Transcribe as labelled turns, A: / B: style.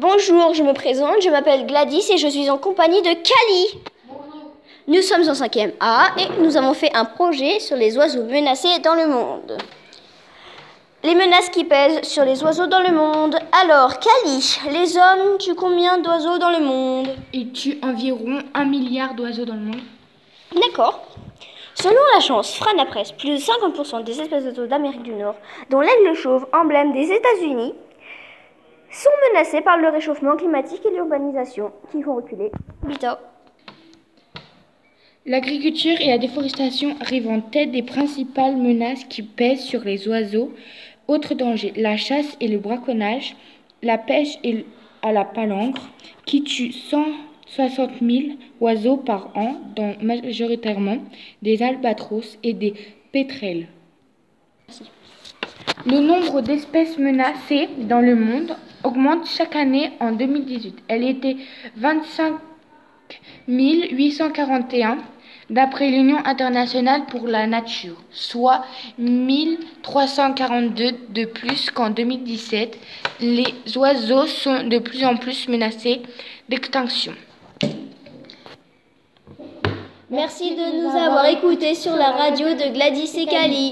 A: Bonjour, je me présente, je m'appelle Gladys et je suis en compagnie de Kali. Nous sommes en 5e A et nous avons fait un projet sur les oiseaux menacés dans le monde. Les menaces qui pèsent sur les oiseaux dans le monde. Alors, Kali, les hommes tuent combien d'oiseaux dans le monde?
B: Ils tuent environ un milliard d'oiseaux dans le monde.
A: D'accord. Selon la chance Frana Press, plus de 50% des espèces d'oiseaux d'Amérique du Nord, dont l'aigle chauve, emblème des États-Unis, sont menacées par le réchauffement climatique et l'urbanisation qui font reculer.
B: L'agriculture et la déforestation arrivent en tête des principales menaces qui pèsent sur les oiseaux. Autres dangers, la chasse et le braconnage, la pêche à la palangre, qui tue 160 000 oiseaux par an, dont majoritairement des albatros et des pétrels. Le nombre d'espèces menacées dans le monde augmente chaque année. En 2018, elle était 25 841 d'après l'Union internationale pour la nature, soit 1342 de plus qu'en 2017. Les oiseaux sont de plus en plus menacés d'extinction.
A: Merci de nous avoir écoutés sur la radio de Gladys et Kali.